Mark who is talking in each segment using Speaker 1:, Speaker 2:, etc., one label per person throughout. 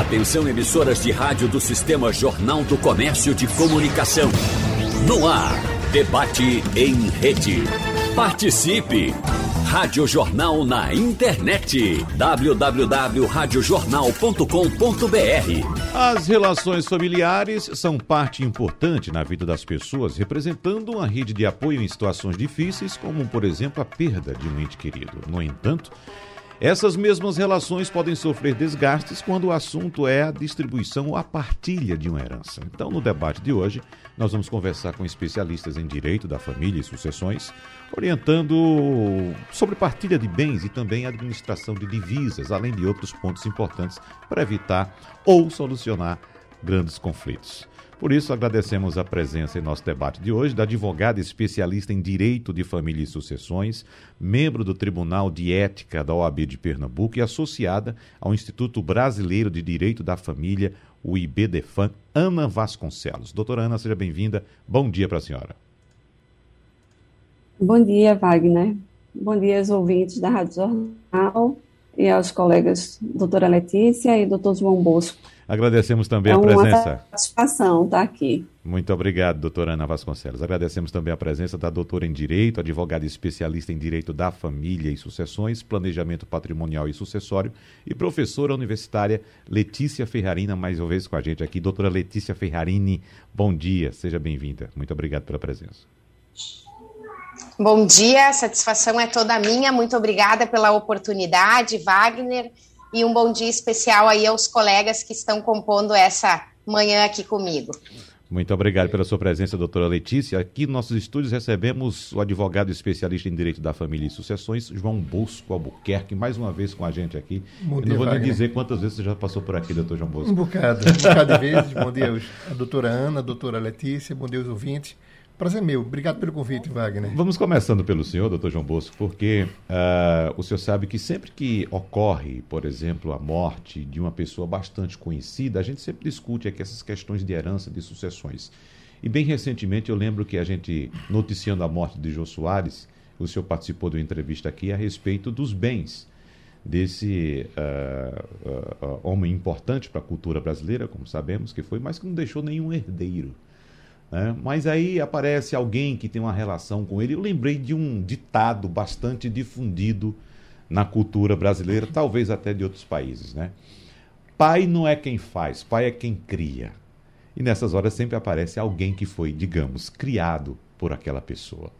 Speaker 1: Atenção emissoras de rádio do Sistema Jornal do Comércio de Comunicação. No ar, debate em rede. Participe! Rádio Jornal na internet. www.radiojornal.com.br
Speaker 2: As relações familiares são parte importante na vida das pessoas, representando uma rede de apoio em situações difíceis, como, por exemplo, a perda de um ente querido. No entanto, essas mesmas relações podem sofrer desgastes quando o assunto é a distribuição ou a partilha de uma herança. Então, no debate de hoje, nós vamos conversar com especialistas em direito da família e sucessões, orientando sobre partilha de bens e também administração de divisas, além de outros pontos importantes para evitar ou solucionar grandes conflitos. Por isso, agradecemos a presença em nosso debate de hoje da advogada especialista em Direito de Família e Sucessões, membro do Tribunal de Ética da OAB de Pernambuco e associada ao Instituto Brasileiro de Direito da Família, o IBDFAM, Ana Vasconcelos. Doutora Ana, seja bem-vinda. Bom dia para a senhora.
Speaker 3: Bom dia, Wagner. Bom dia aos ouvintes da Rádio Jornal e aos colegas doutora Letícia e doutor João Bosco.
Speaker 2: Agradecemos também é a presença.
Speaker 3: Uma satisfação estar aqui.
Speaker 2: Muito obrigado, doutora Ana Vasconcelos. Agradecemos também a presença da doutora em Direito, advogada especialista em Direito da Família e Sucessões, Planejamento Patrimonial e Sucessório e professora universitária Letícia Ferrarina, mais uma vez com a gente aqui. Doutora Letícia Ferrarini, bom dia, seja bem-vinda. Muito obrigado pela presença.
Speaker 4: Bom dia, a satisfação é toda minha. Muito obrigada pela oportunidade, Wagner e um bom dia especial aí aos colegas que estão compondo essa manhã aqui comigo.
Speaker 2: Muito obrigado pela sua presença, doutora Letícia. Aqui nos nossos estúdios recebemos o advogado especialista em Direito da Família e Sucessões, João Bosco Albuquerque, mais uma vez com a gente aqui. Bom dia, não vou Wagner. nem dizer quantas vezes você já passou por aqui, doutor João Bosco.
Speaker 5: Um bocado, um bocado de vezes. Bom dia a doutora Ana, a doutora Letícia, bom dia aos ouvintes. Prazer meu. Obrigado pelo convite, Wagner.
Speaker 2: Vamos começando pelo senhor, doutor João Bosco, porque uh, o senhor sabe que sempre que ocorre, por exemplo, a morte de uma pessoa bastante conhecida, a gente sempre discute aqui essas questões de herança, de sucessões. E bem recentemente eu lembro que a gente, noticiando a morte de Jô Soares, o senhor participou de uma entrevista aqui a respeito dos bens desse uh, uh, homem importante para a cultura brasileira, como sabemos que foi, mas que não deixou nenhum herdeiro. Né? Mas aí aparece alguém que tem uma relação com ele. Eu lembrei de um ditado bastante difundido na cultura brasileira, talvez até de outros países. Né? Pai não é quem faz, pai é quem cria. E nessas horas sempre aparece alguém que foi, digamos, criado por aquela pessoa.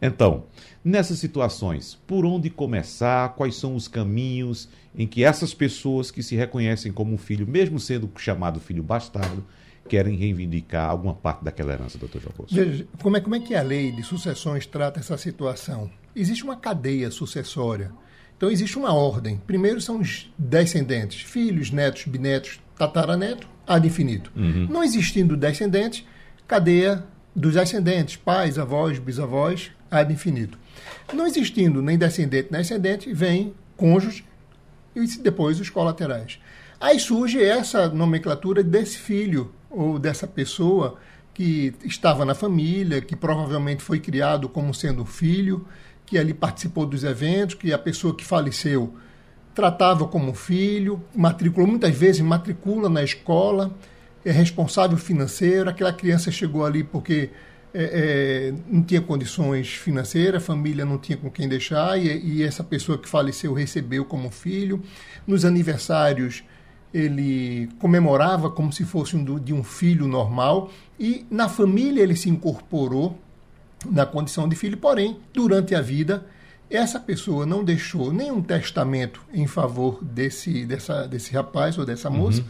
Speaker 2: Então, nessas situações, por onde começar? Quais são os caminhos em que essas pessoas que se reconhecem como filho, mesmo sendo chamado filho bastardo, querem reivindicar alguma parte daquela herança, doutor João.
Speaker 5: Veja, como é, como é que a lei de sucessões trata essa situação? Existe uma cadeia sucessória. Então, existe uma ordem. Primeiro são os descendentes, filhos, netos, bisnetos, tataraneto, ad infinito. Uhum. Não existindo descendentes, cadeia dos ascendentes, pais, avós, bisavós, ad infinito. Não existindo nem descendente nem ascendente, vem cônjuge e depois os colaterais. Aí surge essa nomenclatura desse filho ou dessa pessoa que estava na família, que provavelmente foi criado como sendo filho, que ali participou dos eventos, que a pessoa que faleceu tratava como filho, matriculou, muitas vezes matricula na escola, é responsável financeiro, aquela criança chegou ali porque é, é, não tinha condições financeiras, a família não tinha com quem deixar, e, e essa pessoa que faleceu recebeu como filho. Nos aniversários ele comemorava como se fosse um, de um filho normal e na família ele se incorporou na condição de filho, porém, durante a vida, essa pessoa não deixou nenhum testamento em favor desse, dessa, desse rapaz ou dessa moça. Uhum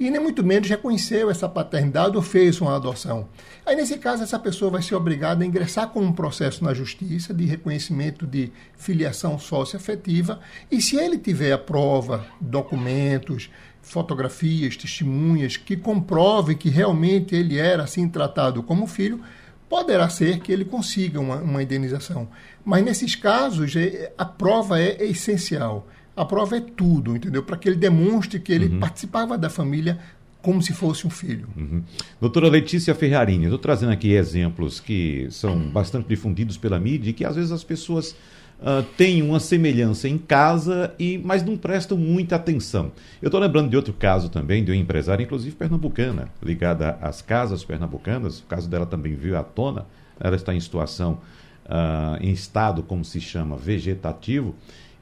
Speaker 5: e nem muito menos reconheceu essa paternidade ou fez uma adoção. Aí, nesse caso, essa pessoa vai ser obrigada a ingressar com um processo na justiça de reconhecimento de filiação socioafetiva e se ele tiver a prova, documentos, fotografias, testemunhas que comprovem que realmente ele era assim tratado como filho, poderá ser que ele consiga uma, uma indenização. Mas nesses casos, é, a prova é essencial. A prova é tudo, entendeu? Para que ele demonstre que ele uhum. participava da família como se fosse um filho.
Speaker 2: Uhum. Doutora Letícia Ferrarini, estou trazendo aqui exemplos que são bastante difundidos pela mídia e que às vezes as pessoas uh, têm uma semelhança em casa, e mas não prestam muita atenção. Eu estou lembrando de outro caso também, de uma empresária, inclusive pernambucana, ligada às casas pernambucanas. O caso dela também veio à tona. Ela está em situação, uh, em estado, como se chama, vegetativo.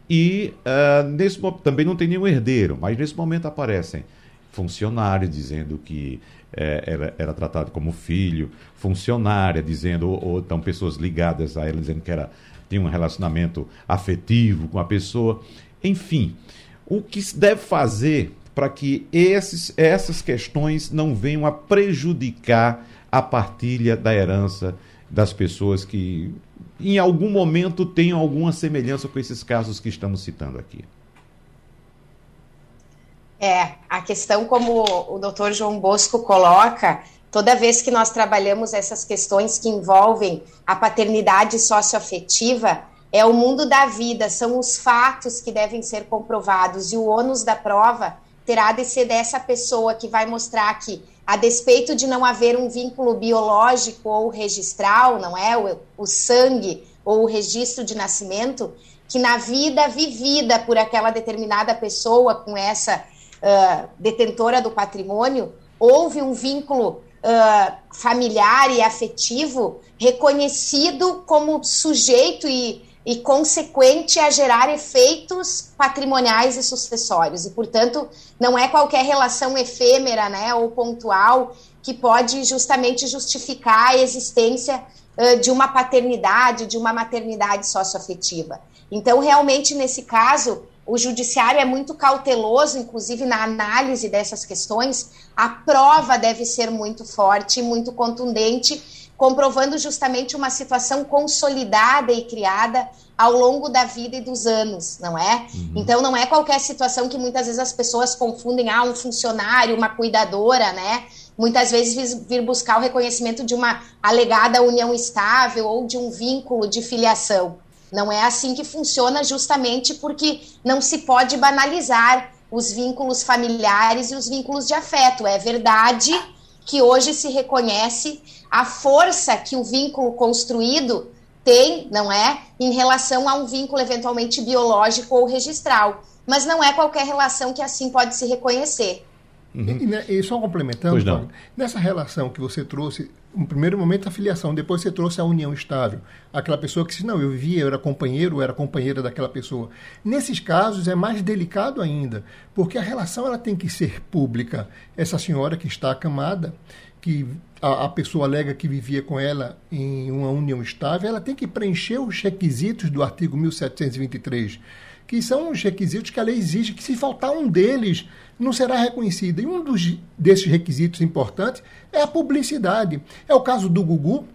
Speaker 2: E uh, nesse também não tem nenhum herdeiro, mas nesse momento aparecem funcionários dizendo que é, era, era, tratado como filho, funcionária dizendo, ou, ou então pessoas ligadas a ela dizendo que era, tinha um relacionamento afetivo com a pessoa. Enfim, o que se deve fazer para que esses, essas questões não venham a prejudicar a partilha da herança das pessoas que em algum momento tenham alguma semelhança com esses casos que estamos citando aqui.
Speaker 4: É, a questão como o doutor João Bosco coloca, toda vez que nós trabalhamos essas questões que envolvem a paternidade socioafetiva, é o mundo da vida, são os fatos que devem ser comprovados e o ônus da prova terá de ser dessa pessoa que vai mostrar que, a despeito de não haver um vínculo biológico ou registral, não é? O, o sangue ou o registro de nascimento, que na vida vivida por aquela determinada pessoa com essa uh, detentora do patrimônio, houve um vínculo uh, familiar e afetivo reconhecido como sujeito e, e consequente a gerar efeitos patrimoniais e sucessórios. E, portanto, não é qualquer relação efêmera né, ou pontual que pode justamente justificar a existência uh, de uma paternidade, de uma maternidade socioafetiva. Então, realmente, nesse caso, o judiciário é muito cauteloso, inclusive na análise dessas questões, a prova deve ser muito forte, muito contundente, comprovando justamente uma situação consolidada e criada ao longo da vida e dos anos, não é? Uhum. Então não é qualquer situação que muitas vezes as pessoas confundem, ah, um funcionário, uma cuidadora, né? Muitas vezes vir buscar o reconhecimento de uma alegada união estável ou de um vínculo de filiação. Não é assim que funciona, justamente porque não se pode banalizar os vínculos familiares e os vínculos de afeto. É verdade que hoje se reconhece a força que o vínculo construído tem, não é, em relação a um vínculo eventualmente biológico ou registral. Mas não é qualquer relação que assim pode se reconhecer.
Speaker 5: Uhum. E, né, e, só complementando, nessa relação que você trouxe, no primeiro momento a filiação, depois você trouxe a união estável. Aquela pessoa que se não, eu vivia, eu era companheiro, eu era companheira daquela pessoa. Nesses casos é mais delicado ainda, porque a relação ela tem que ser pública. Essa senhora que está acamada, que a, a pessoa alega que vivia com ela em uma união estável, ela tem que preencher os requisitos do artigo 1723 que são os requisitos que a lei exige, que se faltar um deles, não será reconhecida. E um dos, desses requisitos importantes é a publicidade. É o caso do Gugu,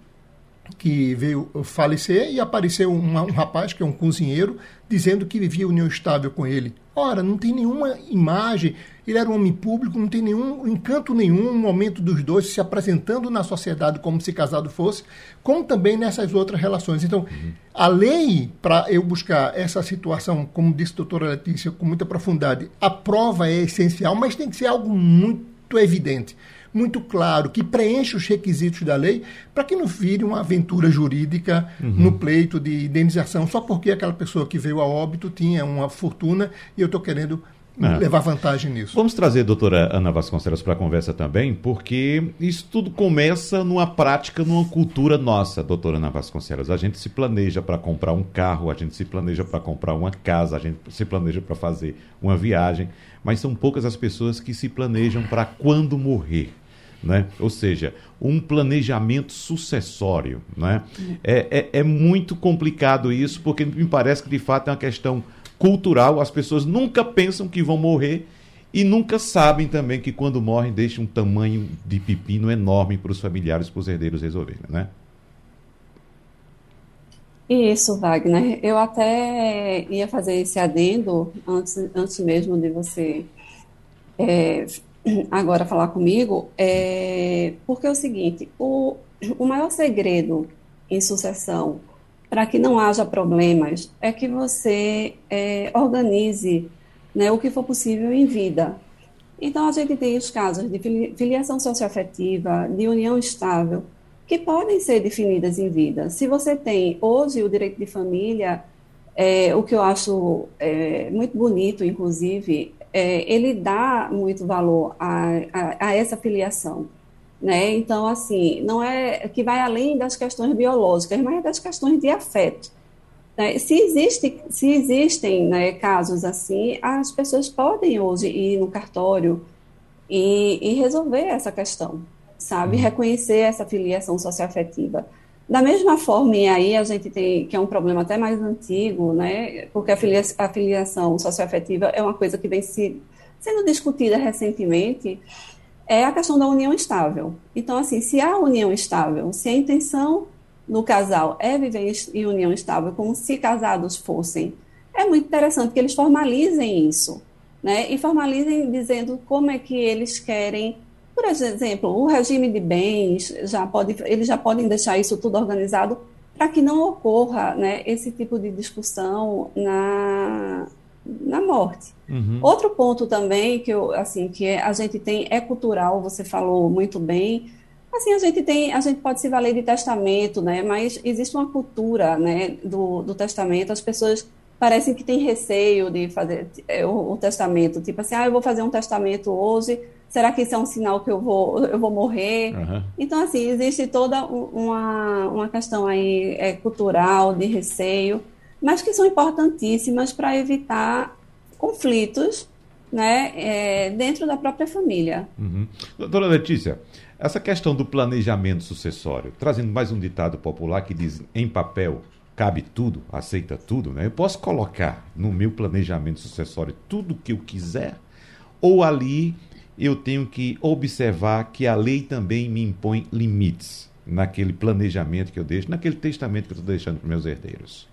Speaker 5: que veio falecer e apareceu um, um rapaz, que é um cozinheiro, dizendo que vivia união estável com ele. Ora, não tem nenhuma imagem, ele era um homem público, não tem nenhum encanto nenhum, um momento dos dois se apresentando na sociedade como se casado fosse, como também nessas outras relações. Então, uhum. a lei, para eu buscar essa situação, como disse a doutora Letícia, com muita profundidade, a prova é essencial, mas tem que ser algo muito evidente muito claro, que preenche os requisitos da lei, para que não vire uma aventura jurídica uhum. no pleito de indenização, só porque aquela pessoa que veio a óbito tinha uma fortuna e eu estou querendo é. levar vantagem nisso.
Speaker 2: Vamos trazer a doutora Ana Vasconcelos para a conversa também, porque isso tudo começa numa prática, numa cultura nossa, doutora Ana Vasconcelos. A gente se planeja para comprar um carro, a gente se planeja para comprar uma casa, a gente se planeja para fazer uma viagem, mas são poucas as pessoas que se planejam para quando morrer. Né? Ou seja, um planejamento sucessório. Né? É, é, é, muito complicado isso, porque me parece que de fato é uma questão cultural. As pessoas nunca pensam que vão morrer e nunca sabem também que quando morrem deixam um tamanho de pepino enorme para os familiares, para os herdeiros resolverem. Né?
Speaker 3: Isso, Wagner. Eu até ia fazer esse adendo antes, antes mesmo de você é, agora falar comigo, é, porque é o seguinte, o, o maior segredo em sucessão para que não haja problemas é que você é, organize né, o que for possível em vida. Então, a gente tem os casos de filiação socioafetiva, de união estável, que podem ser definidas em vida. Se você tem hoje o direito de família é, o que eu acho é, muito bonito, inclusive, é, ele dá muito valor a, a, a, essa filiação. Né? Então, assim, não é que vai além das questões biológicas, mas é das questões de afeto. Né? Se, existe, se existem né, casos assim, as pessoas podem hoje ir no cartório e, e resolver essa questão, sabe? Uhum. Reconhecer essa filiação socioafetiva. Da mesma forma, e aí a gente tem, que é um problema até mais antigo, né, porque a, filia, a filiação socioafetiva é uma coisa que vem se, sendo discutida recentemente, é a questão da união estável. Então, assim, se há união estável, se a intenção no casal é viver em união estável, como se casados fossem, é muito interessante que eles formalizem isso, né, e formalizem dizendo como é que eles querem por exemplo, o regime de bens já pode, eles já podem deixar isso tudo organizado para que não ocorra né, esse tipo de discussão na, na morte. Uhum. Outro ponto também que eu, assim que a gente tem é cultural, você falou muito bem. Assim, a gente tem, a gente pode se valer de testamento, né? Mas existe uma cultura, né, do, do testamento. As pessoas parecem que têm receio de fazer é, o, o testamento, tipo assim, ah, eu vou fazer um testamento hoje será que isso é um sinal que eu vou, eu vou morrer? Uhum. Então, assim, existe toda uma, uma questão aí é, cultural, de receio, mas que são importantíssimas para evitar conflitos né, é, dentro da própria família.
Speaker 2: Uhum. Doutora Letícia, essa questão do planejamento sucessório, trazendo mais um ditado popular que diz em papel cabe tudo, aceita tudo, né? Eu posso colocar no meu planejamento sucessório tudo o que eu quiser, ou ali eu tenho que observar que a lei também me impõe limites naquele planejamento que eu deixo, naquele testamento que eu estou deixando para meus herdeiros?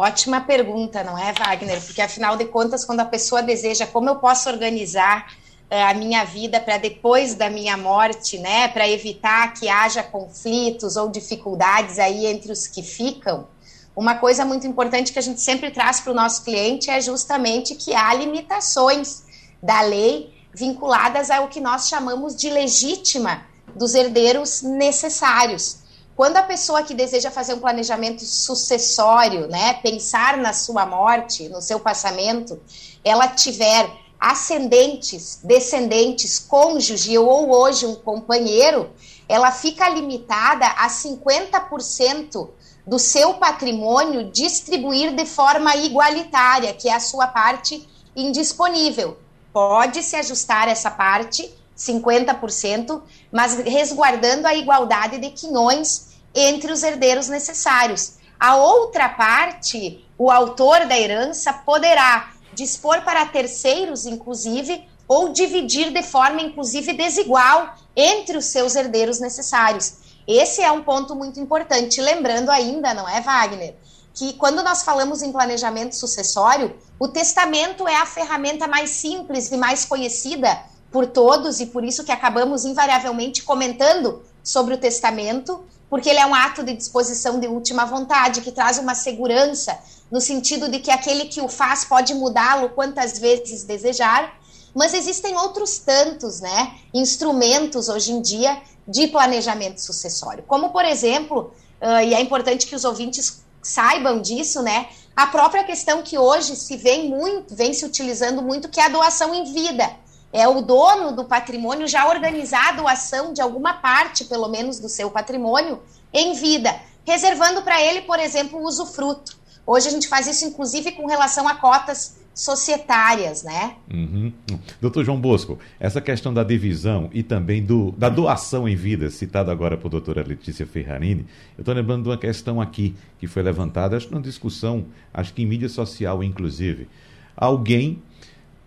Speaker 4: Ótima pergunta, não é, Wagner? Porque afinal de contas, quando a pessoa deseja como eu posso organizar uh, a minha vida para depois da minha morte, né, para evitar que haja conflitos ou dificuldades aí entre os que ficam, uma coisa muito importante que a gente sempre traz para o nosso cliente é justamente que há limitações da lei vinculadas ao que nós chamamos de legítima dos herdeiros necessários. Quando a pessoa que deseja fazer um planejamento sucessório, né, pensar na sua morte, no seu passamento, ela tiver ascendentes, descendentes, cônjuge ou hoje um companheiro, ela fica limitada a 50% do seu patrimônio distribuir de forma igualitária, que é a sua parte indisponível. Pode se ajustar essa parte, 50%, mas resguardando a igualdade de quinhões entre os herdeiros necessários. A outra parte, o autor da herança poderá dispor para terceiros, inclusive, ou dividir de forma, inclusive, desigual entre os seus herdeiros necessários. Esse é um ponto muito importante. Lembrando ainda, não é, Wagner? que quando nós falamos em planejamento sucessório, o testamento é a ferramenta mais simples e mais conhecida por todos e por isso que acabamos invariavelmente comentando sobre o testamento, porque ele é um ato de disposição de última vontade que traz uma segurança no sentido de que aquele que o faz pode mudá-lo quantas vezes desejar, mas existem outros tantos, né, instrumentos hoje em dia de planejamento sucessório, como por exemplo, uh, e é importante que os ouvintes saibam disso, né? A própria questão que hoje se vem muito, vem se utilizando muito, que é a doação em vida. É o dono do patrimônio já organizar a doação de alguma parte, pelo menos, do seu patrimônio em vida, reservando para ele, por exemplo, o usufruto. Hoje a gente faz isso, inclusive, com relação a cotas societárias, né?
Speaker 2: Uhum. Doutor João Bosco, essa questão da divisão e também do, da doação em vida, citado agora por doutora Letícia Ferrarini, eu estou lembrando de uma questão aqui que foi levantada, acho que numa discussão, acho que em mídia social, inclusive. Alguém,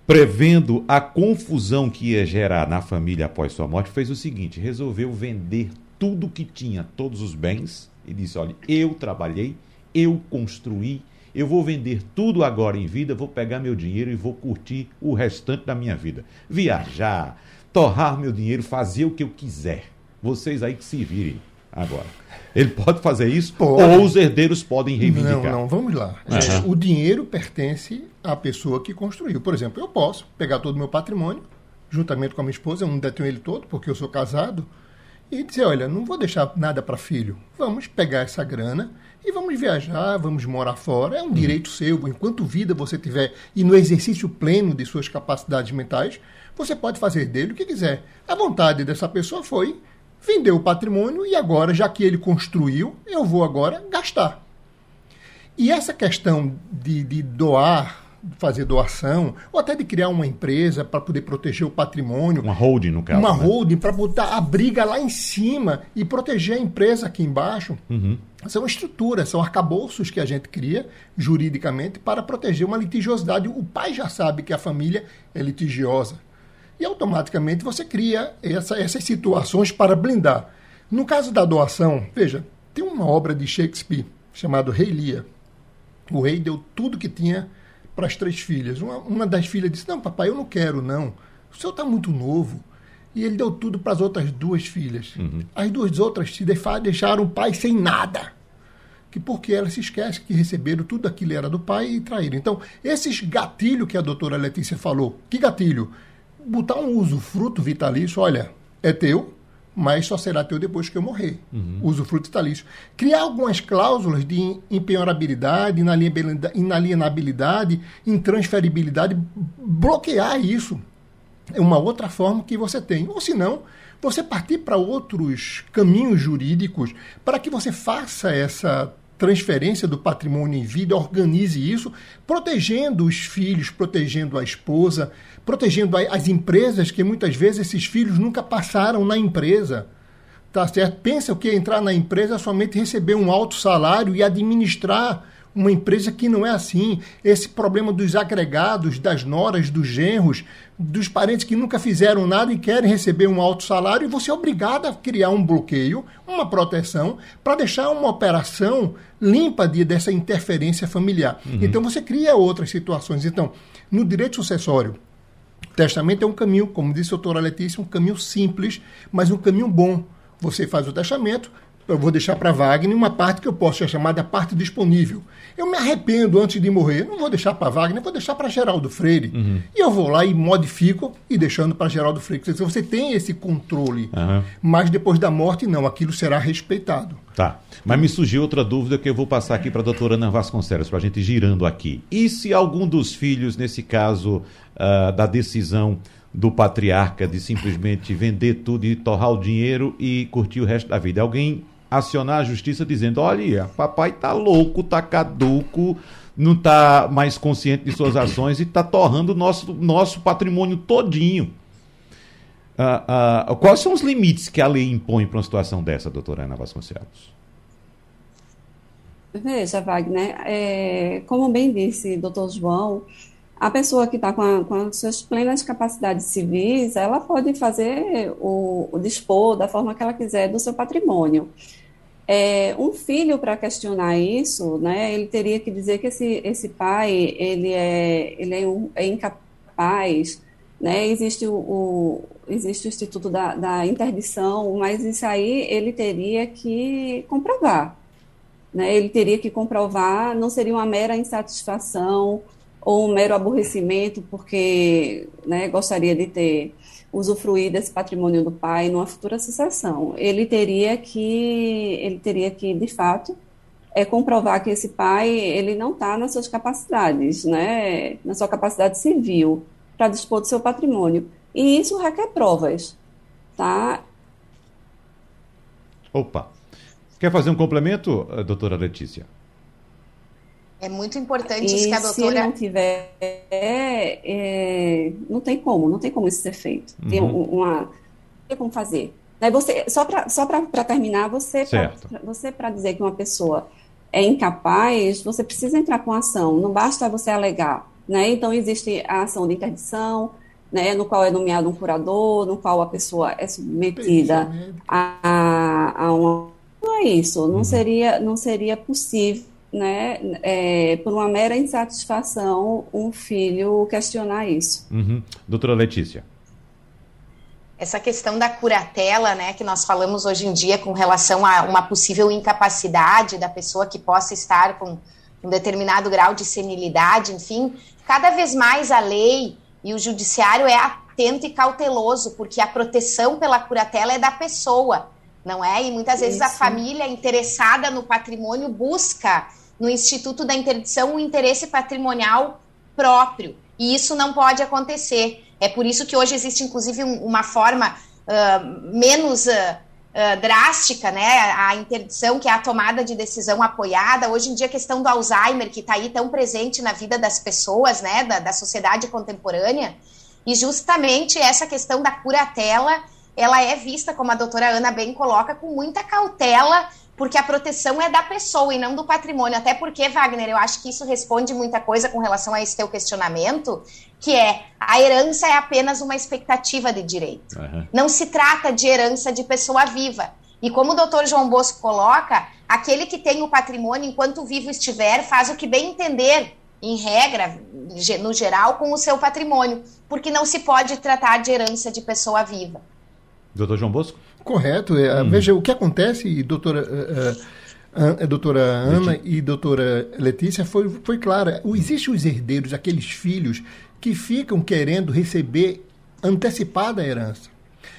Speaker 2: prevendo a confusão que ia gerar na família após sua morte, fez o seguinte: resolveu vender tudo que tinha, todos os bens, e disse: olha, eu trabalhei, eu construí, eu vou vender tudo agora em vida, vou pegar meu dinheiro e vou curtir o restante da minha vida. Viajar, torrar meu dinheiro, fazer o que eu quiser. Vocês aí que se virem agora. Ele pode fazer isso pode. ou os herdeiros podem reivindicar?
Speaker 5: Não, não, vamos lá. Uhum. O dinheiro pertence à pessoa que construiu. Por exemplo, eu posso pegar todo o meu patrimônio, juntamente com a minha esposa, eu não detenho ele todo, porque eu sou casado, e dizer, olha, não vou deixar nada para filho, vamos pegar essa grana e vamos viajar, vamos morar fora. É um uhum. direito seu, enquanto vida você tiver e no exercício pleno de suas capacidades mentais, você pode fazer dele o que quiser. A vontade dessa pessoa foi vender o patrimônio e agora, já que ele construiu, eu vou agora gastar. E essa questão de, de doar fazer doação, ou até de criar uma empresa para poder proteger o patrimônio.
Speaker 2: Uma holding, no caso.
Speaker 5: Uma né? holding para botar a briga lá em cima e proteger a empresa aqui embaixo. Uhum. São estruturas, são arcabouços que a gente cria juridicamente para proteger uma litigiosidade. O pai já sabe que a família é litigiosa. E automaticamente você cria essa, essas situações para blindar. No caso da doação, veja, tem uma obra de Shakespeare chamada Rei Lear. O rei deu tudo que tinha para as três filhas. Uma, uma das filhas disse: Não, papai, eu não quero, não. O senhor está muito novo. E ele deu tudo para as outras duas filhas. Uhum. As duas outras se deixaram o pai sem nada. Que porque elas se esquecem que receberam tudo aquilo era do pai e traíram. Então, esses gatilhos que a doutora Letícia falou, que gatilho? Botar um usufruto vitalício, olha, é teu, mas só será teu depois que eu morrer. Uhum. Usufruto vitalício. Criar algumas cláusulas de empenhorabilidade, inalienabilidade, intransferibilidade, bloquear isso. É uma outra forma que você tem. Ou se não, você partir para outros caminhos jurídicos para que você faça essa transferência do patrimônio em vida, organize isso, protegendo os filhos, protegendo a esposa, protegendo as empresas, que muitas vezes esses filhos nunca passaram na empresa. Tá certo? Pensa que entrar na empresa é somente receber um alto salário e administrar uma empresa que não é assim. Esse problema dos agregados, das noras, dos genros, dos parentes que nunca fizeram nada e querem receber um alto salário, e você é obrigado a criar um bloqueio, uma proteção, para deixar uma operação limpa de, dessa interferência familiar. Uhum. Então você cria outras situações. Então, no direito sucessório, o testamento é um caminho, como disse a doutora Letícia, um caminho simples, mas um caminho bom. Você faz o testamento, eu vou deixar para Wagner uma parte que eu posso chamar da parte disponível. Eu me arrependo antes de morrer, não vou deixar para Wagner, vou deixar para Geraldo Freire. Uhum. E eu vou lá e modifico e deixando para Geraldo Freire. Você tem esse controle, uhum. mas depois da morte, não, aquilo será respeitado.
Speaker 2: Tá. Mas me surgiu outra dúvida que eu vou passar aqui para a doutora Ana Vasconcelos, para a gente girando aqui. E se algum dos filhos, nesse caso uh, da decisão do patriarca de simplesmente vender tudo e torrar o dinheiro e curtir o resto da vida, alguém acionar a justiça dizendo: olha, papai tá louco, tá caduco, não tá mais consciente de suas ações e tá torrando o nosso, nosso patrimônio todinho. Uh, uh, quais são os limites que a lei impõe para uma situação dessa, doutora Ana Vasconcelos?
Speaker 3: Veja, Wagner, é, como bem disse doutor João, a pessoa que está com, com, as suas plenas capacidades civis, ela pode fazer o, o dispor da forma que ela quiser do seu patrimônio. É, um filho, para questionar isso, né, ele teria que dizer que esse, esse pai ele é, ele é, um, é incapaz, né, existe, o, o, existe o Instituto da, da Interdição, mas isso aí ele teria que comprovar. Né, ele teria que comprovar, não seria uma mera insatisfação ou um mero aborrecimento, porque né, gostaria de ter usufruir desse patrimônio do pai numa futura sucessão. Ele teria que, ele teria que, de fato, é comprovar que esse pai ele não está nas suas capacidades, né, na sua capacidade civil para dispor do seu patrimônio. E isso requer provas, tá?
Speaker 2: Opa. Quer fazer um complemento, doutora Letícia?
Speaker 4: É muito importante e isso que a doutora.
Speaker 3: Se não tiver, é, não tem como, não tem como isso ser feito. Uhum. Tem uma, não tem como fazer. Aí você, só para só terminar, você para dizer que uma pessoa é incapaz, você precisa entrar com ação. Não basta você alegar, né? Então existe a ação de interdição, né, no qual é nomeado um curador, no qual a pessoa é submetida a, a, a uma não é isso, não uhum. seria não seria possível né, é, por uma mera insatisfação, um filho questionar isso.
Speaker 2: Uhum. Doutora Letícia.
Speaker 4: Essa questão da curatela, né, que nós falamos hoje em dia com relação a uma possível incapacidade da pessoa que possa estar com um determinado grau de senilidade, enfim, cada vez mais a lei e o judiciário é atento e cauteloso, porque a proteção pela curatela é da pessoa não é? E muitas vezes Isso. a família interessada no patrimônio busca no Instituto da Interdição um interesse patrimonial próprio. E isso não pode acontecer. É por isso que hoje existe, inclusive, um, uma forma uh, menos uh, uh, drástica, né? A interdição, que é a tomada de decisão apoiada. Hoje em dia, a questão do Alzheimer, que está aí tão presente na vida das pessoas, né? Da, da sociedade contemporânea. E justamente essa questão da curatela, ela é vista, como a doutora Ana bem coloca, com muita cautela porque a proteção é da pessoa e não do patrimônio. Até porque, Wagner, eu acho que isso responde muita coisa com relação a esse teu questionamento, que é a herança é apenas uma expectativa de direito. Uhum. Não se trata de herança de pessoa viva. E como o doutor João Bosco coloca, aquele que tem o patrimônio enquanto vivo estiver faz o que bem entender, em regra, no geral, com o seu patrimônio, porque não se pode tratar de herança de pessoa viva.
Speaker 2: Doutor João Bosco?
Speaker 5: Correto. É, hum. Veja, o que acontece, doutora, uh, uh, doutora Ana e doutora Letícia, foi, foi clara. Existem os herdeiros, aqueles filhos que ficam querendo receber antecipada a herança.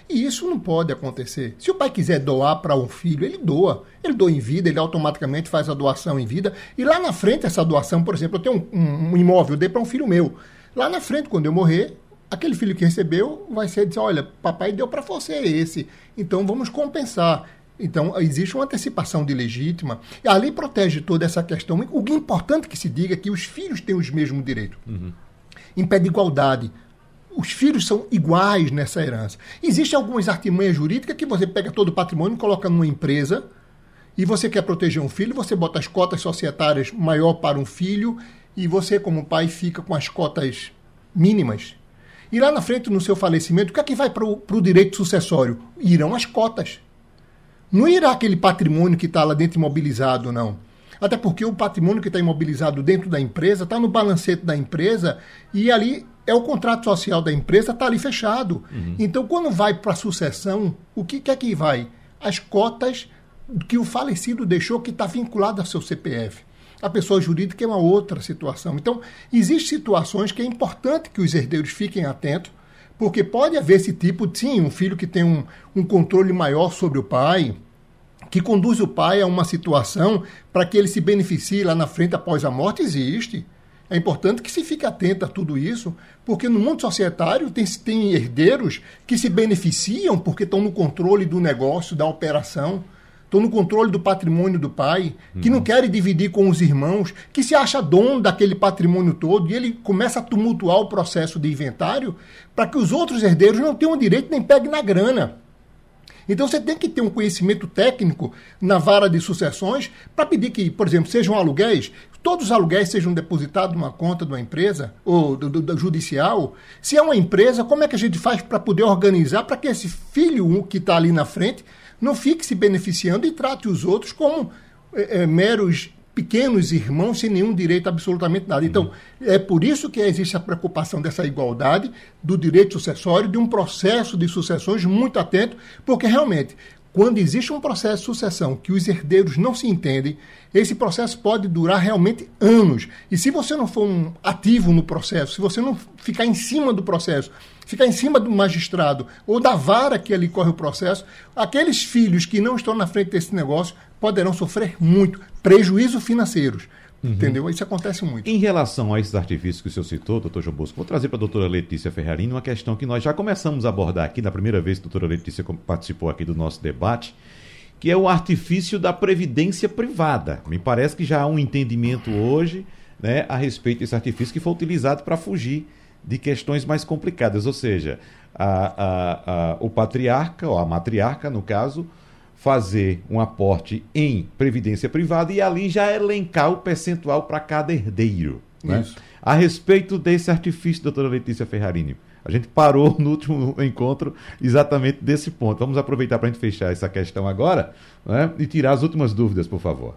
Speaker 5: E isso não pode acontecer. Se o pai quiser doar para um filho, ele doa. Ele doa em vida, ele automaticamente faz a doação em vida. E lá na frente, essa doação, por exemplo, eu tenho um, um, um imóvel, eu dei para um filho meu. Lá na frente, quando eu morrer, aquele filho que recebeu vai ser dizer, olha, papai deu para você esse, então vamos compensar. Então, existe uma antecipação de legítima. E a lei protege toda essa questão. O importante que se diga é que os filhos têm os mesmos direitos. Uhum. Impede igualdade. Os filhos são iguais nessa herança. Existem algumas artimanhas jurídicas que você pega todo o patrimônio, coloca numa empresa, e você quer proteger um filho, você bota as cotas societárias maior para um filho, e você, como pai, fica com as cotas mínimas. E lá na frente, no seu falecimento, o que é que vai para o direito sucessório? Irão as cotas. Não irá aquele patrimônio que está lá dentro imobilizado, não. Até porque o patrimônio que está imobilizado dentro da empresa está no balancete da empresa e ali é o contrato social da empresa, está ali fechado. Uhum. Então, quando vai para a sucessão, o que, que é que vai? As cotas que o falecido deixou que está vinculado ao seu CPF. A pessoa jurídica é uma outra situação. Então, existem situações que é importante que os herdeiros fiquem atentos, porque pode haver esse tipo, sim, um filho que tem um, um controle maior sobre o pai, que conduz o pai a uma situação para que ele se beneficie lá na frente após a morte, existe. É importante que se fique atento a tudo isso, porque no mundo societário tem, tem herdeiros que se beneficiam porque estão no controle do negócio, da operação estão no controle do patrimônio do pai, que uhum. não querem dividir com os irmãos, que se acha dono daquele patrimônio todo e ele começa a tumultuar o processo de inventário para que os outros herdeiros não tenham direito nem peguem na grana. Então você tem que ter um conhecimento técnico na vara de sucessões para pedir que, por exemplo, sejam aluguéis, todos os aluguéis sejam depositados numa conta de uma empresa ou do, do, do judicial. Se é uma empresa, como é que a gente faz para poder organizar para que esse filho que está ali na frente não fique se beneficiando e trate os outros como é, é, meros pequenos irmãos sem nenhum direito absolutamente nada. Então, é por isso que existe a preocupação dessa igualdade, do direito sucessório, de um processo de sucessões muito atento, porque realmente, quando existe um processo de sucessão que os herdeiros não se entendem, esse processo pode durar realmente anos. E se você não for um ativo no processo, se você não ficar em cima do processo, ficar em cima do magistrado ou da vara que ali corre o processo, aqueles filhos que não estão na frente desse negócio poderão sofrer muito prejuízo financeiros. Uhum. Entendeu? Isso acontece muito.
Speaker 2: Em relação a esses artifícios que o senhor citou, doutor João Bosco, vou trazer para a doutora Letícia Ferrarini uma questão que nós já começamos a abordar aqui, na primeira vez que a doutora Letícia participou aqui do nosso debate, que é o artifício da previdência privada. Me parece que já há um entendimento hoje né, a respeito desse artifício que foi utilizado para fugir de questões mais complicadas, ou seja, a, a, a, o patriarca, ou a matriarca, no caso, fazer um aporte em previdência privada e ali já elencar o percentual para cada herdeiro. Né? A respeito desse artifício, doutora Letícia Ferrarini, a gente parou no último encontro exatamente desse ponto. Vamos aproveitar para a gente fechar essa questão agora né? e tirar as últimas dúvidas, por favor.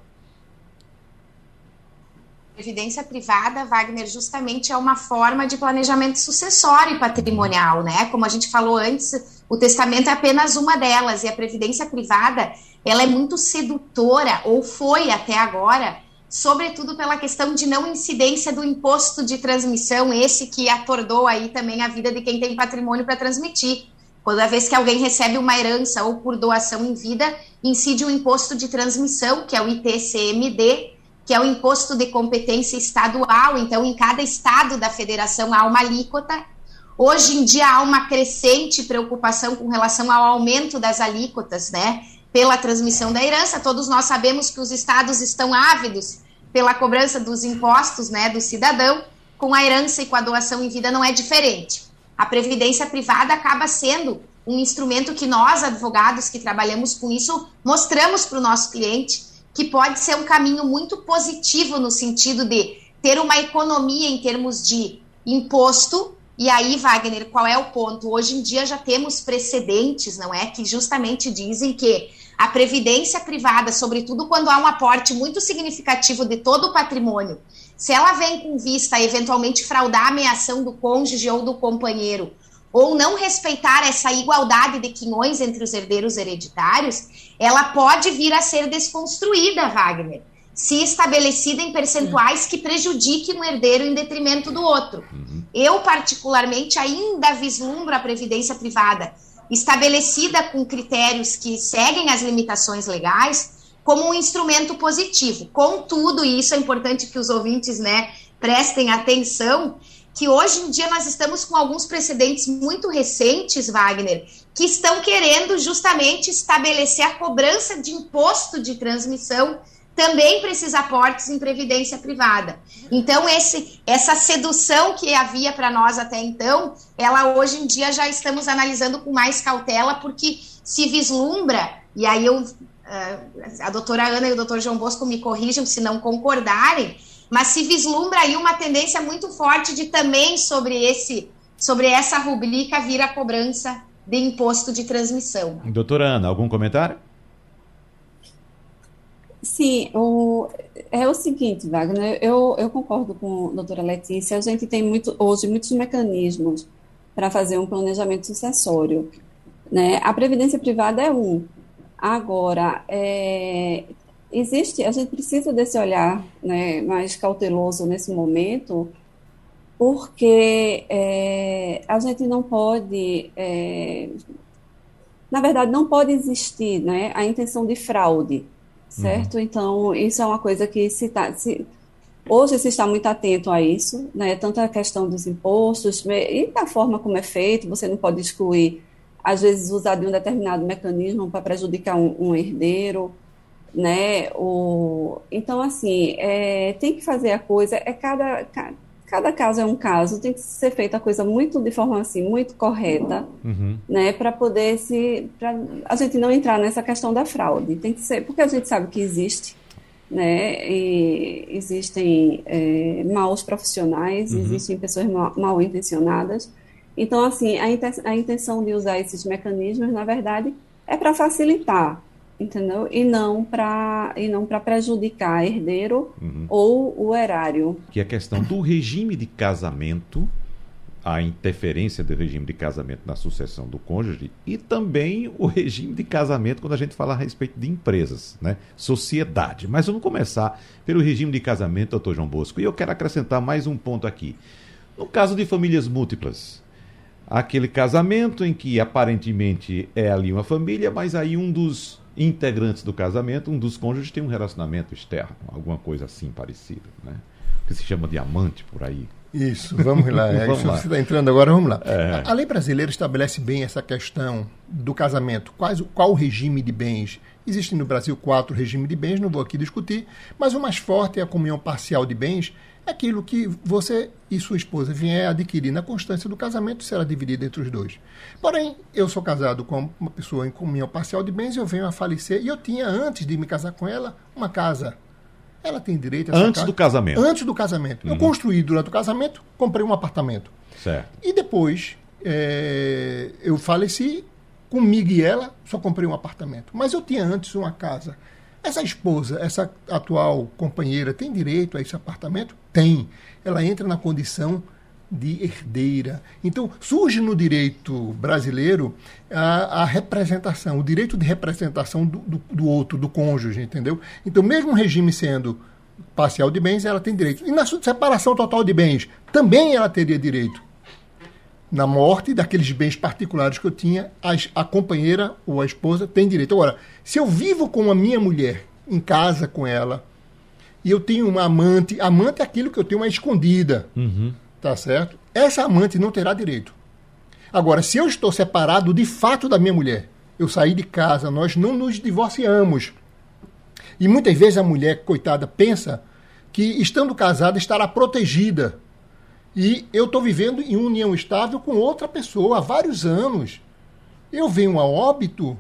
Speaker 4: Previdência privada, Wagner, justamente é uma forma de planejamento sucessório e patrimonial, né? Como a gente falou antes, o testamento é apenas uma delas e a previdência privada, ela é muito sedutora ou foi até agora, sobretudo pela questão de não incidência do imposto de transmissão, esse que atordou aí também a vida de quem tem patrimônio para transmitir. Toda vez que alguém recebe uma herança ou por doação em vida, incide o imposto de transmissão, que é o ITCMD, que é o imposto de competência estadual. Então, em cada estado da federação há uma alíquota. Hoje em dia há uma crescente preocupação com relação ao aumento das alíquotas, né? Pela transmissão da herança. Todos nós sabemos que os estados estão ávidos pela cobrança dos impostos, né, do cidadão. Com a herança e com a doação em vida não é diferente. A previdência privada acaba sendo um instrumento que nós, advogados que trabalhamos com isso, mostramos para o nosso cliente que pode ser um caminho muito positivo no sentido de ter uma economia em termos de imposto. E aí, Wagner, qual é o ponto? Hoje em dia já temos precedentes, não é? Que justamente dizem que a previdência privada, sobretudo quando há um aporte muito significativo de todo o patrimônio, se ela vem com vista a eventualmente fraudar a ameação do cônjuge ou do companheiro, ou não respeitar essa igualdade de quinhões entre os herdeiros hereditários, ela pode vir a ser desconstruída, Wagner, se estabelecida em percentuais que prejudiquem um herdeiro em detrimento do outro. Uhum. Eu, particularmente, ainda vislumbro a previdência privada estabelecida com critérios que seguem as limitações legais como um instrumento positivo. Contudo, e isso é importante que os ouvintes né, prestem atenção, que hoje em dia nós estamos com alguns precedentes muito recentes, Wagner, que estão querendo justamente estabelecer a cobrança de imposto de transmissão também para esses aportes em previdência privada. Então, esse, essa sedução que havia para nós até então, ela hoje em dia já estamos analisando com mais cautela, porque se vislumbra, e aí eu, eh, a doutora Ana e o doutor João Bosco me corrijam se não concordarem, mas se vislumbra aí uma tendência muito forte de também sobre esse sobre essa rubrica vir a cobrança de imposto de transmissão.
Speaker 2: Doutora Ana, algum comentário?
Speaker 3: Sim, o, é o seguinte, Wagner, eu, eu concordo com a doutora Letícia, a gente tem muito, hoje muitos mecanismos para fazer um planejamento sucessório. Né? A previdência privada é um. Agora, é, existe, a gente precisa desse olhar né, mais cauteloso nesse momento, porque é, a gente não pode, é, na verdade, não pode existir né, a intenção de fraude, certo? Uhum. Então, isso é uma coisa que se, tá, se hoje se está muito atento a isso, né, tanto a questão dos impostos e da forma como é feito, você não pode excluir, às vezes, usar de um determinado mecanismo para prejudicar um, um herdeiro, né? O, então, assim, é, tem que fazer a coisa, é cada, cada caso é um caso, tem que ser feita a coisa muito de forma assim, muito correta, uhum. né? Para poder se. Pra a gente não entrar nessa questão da fraude. Tem que ser, porque a gente sabe que existe. Né, e existem é, maus profissionais, uhum. existem pessoas mal, mal intencionadas. Então, assim, a intenção de usar esses mecanismos, na verdade, é para facilitar, entendeu? E não para e não para prejudicar herdeiro uhum. ou o erário.
Speaker 2: Que é a questão do regime de casamento, a interferência do regime de casamento na sucessão do cônjuge e também o regime de casamento quando a gente fala a respeito de empresas, né? Sociedade. Mas vamos começar pelo regime de casamento, doutor João Bosco. E eu quero acrescentar mais um ponto aqui. No caso de famílias múltiplas, aquele casamento em que aparentemente é ali uma família, mas aí um dos integrantes do casamento, um dos cônjuges tem um relacionamento externo, alguma coisa assim parecida, né? Que se chama de amante por aí.
Speaker 5: Isso, vamos lá. É vamos isso lá. você está entrando agora, vamos lá. É. A lei brasileira estabelece bem essa questão do casamento. Quais, qual o regime de bens? Existem no Brasil quatro regimes de bens, não vou aqui discutir, mas o mais forte é a comunhão parcial de bens, aquilo que você e sua esposa vier adquirir na constância do casamento será dividido entre os dois. Porém, eu sou casado com uma pessoa em comunhão parcial de bens, eu venho a falecer e eu tinha, antes de me casar com ela, uma casa. Ela tem direito a
Speaker 2: Antes casa. do casamento.
Speaker 5: Antes do casamento. Uhum. Eu construí durante o casamento, comprei um apartamento.
Speaker 2: Certo.
Speaker 5: E depois é, eu faleci, comigo e ela, só comprei um apartamento. Mas eu tinha antes uma casa. Essa esposa, essa atual companheira, tem direito a esse apartamento? Tem. Ela entra na condição de herdeira. Então, surge no direito brasileiro a, a representação, o direito de representação do, do, do, outro, do cônjuge, entendeu? Então, mesmo o regime sendo parcial de bens, ela tem direito. E na separação total de bens, também ela teria direito. Na morte daqueles bens particulares que eu tinha, a, a, companheira ou a esposa tem direito. Agora, se eu vivo com a minha mulher, em casa com ela, e eu tenho uma amante, amante é aquilo que eu tenho uma escondida, uhum. tá certo? Essa amante não terá direito. Agora, se eu estou separado de fato da minha mulher, eu saí de casa, nós não nos divorciamos. E muitas vezes a mulher, coitada, pensa que estando casada estará protegida e eu estou vivendo em união estável com outra pessoa há vários anos. Eu venho a óbito,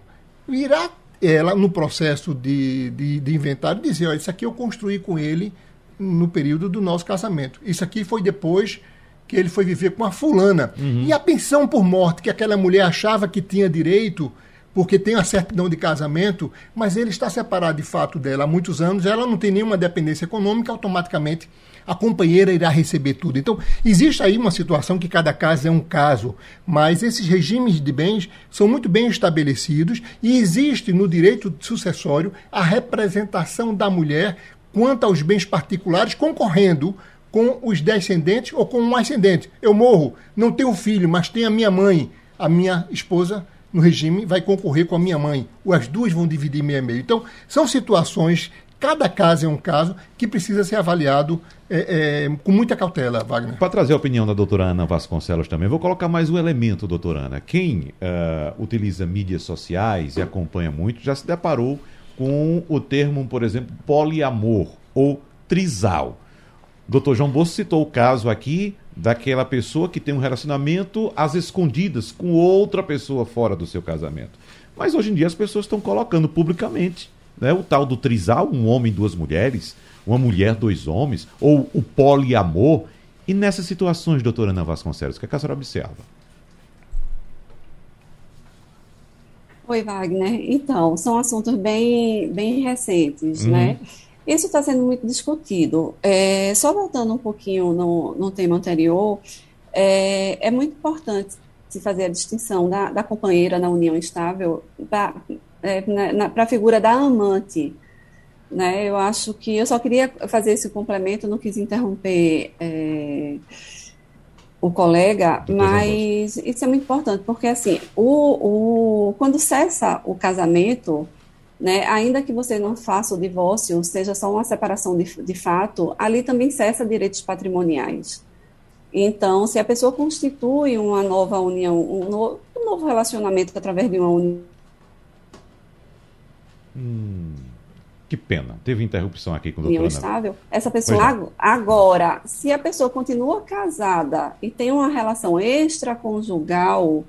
Speaker 5: irá ela, no processo de, de, de inventário, dizer: olha, isso aqui eu construí com ele no período do nosso casamento. Isso aqui foi depois que ele foi viver com a fulana. Uhum. E a pensão por morte que aquela mulher achava que tinha direito, porque tem a certidão de casamento, mas ele está separado de fato dela há muitos anos, ela não tem nenhuma dependência econômica, automaticamente a companheira irá receber tudo. Então, existe aí uma situação que cada caso é um caso, mas esses regimes de bens são muito bem estabelecidos e existe no direito sucessório a representação da mulher quanto aos bens particulares concorrendo com os descendentes ou com um ascendente. Eu morro, não tenho filho, mas tenho a minha mãe, a minha esposa no regime vai concorrer com a minha mãe. As duas vão dividir meio a meio. Então, são situações Cada caso é um caso que precisa ser avaliado é, é, com muita cautela, Wagner.
Speaker 2: Para trazer a opinião da doutora Ana Vasconcelos também, vou colocar mais um elemento, doutora Ana. Quem uh, utiliza mídias sociais e acompanha muito já se deparou com o termo, por exemplo, poliamor ou trisal. Doutor João Bolso citou o caso aqui daquela pessoa que tem um relacionamento às escondidas com outra pessoa fora do seu casamento. Mas hoje em dia as pessoas estão colocando publicamente né, o tal do trisal, um homem, duas mulheres, uma mulher, dois homens, ou o poliamor. E nessas situações, doutora Ana Vasconcelos, o que, é que a senhora observa?
Speaker 3: Oi, Wagner. Então, são assuntos bem, bem recentes, uhum. né? Isso está sendo muito discutido. É, só voltando um pouquinho no, no tema anterior, é, é muito importante se fazer a distinção da, da companheira na união estável da, é, para a figura da amante. Né? Eu acho que eu só queria fazer esse complemento, não quis interromper é, o colega, mas isso é muito importante, porque assim, o, o, quando cessa o casamento, né, ainda que você não faça o divórcio, seja só uma separação de, de fato, ali também cessa direitos patrimoniais. Então, se a pessoa constitui uma nova união, um, no, um novo relacionamento através de uma união
Speaker 2: Hum, que pena. Teve interrupção aqui com o doutor
Speaker 3: estável. Essa pessoa agora, se a pessoa continua casada e tem uma relação extraconjugal,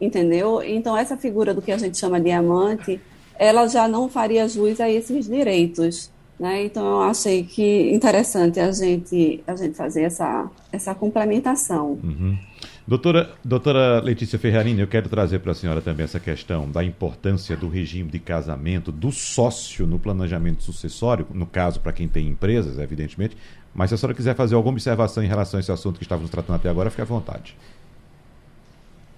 Speaker 3: entendeu? Então essa figura do que a gente chama de amante, ela já não faria jus a esses direitos. Né? Então eu achei que interessante a gente a gente fazer essa essa complementação.
Speaker 2: Uhum. Doutora, doutora Letícia Ferrarini, eu quero trazer para a senhora também essa questão da importância do regime de casamento do sócio no planejamento sucessório, no caso para quem tem empresas, evidentemente, mas se a senhora quiser fazer alguma observação em relação a esse assunto que estávamos tratando até agora, fique à vontade.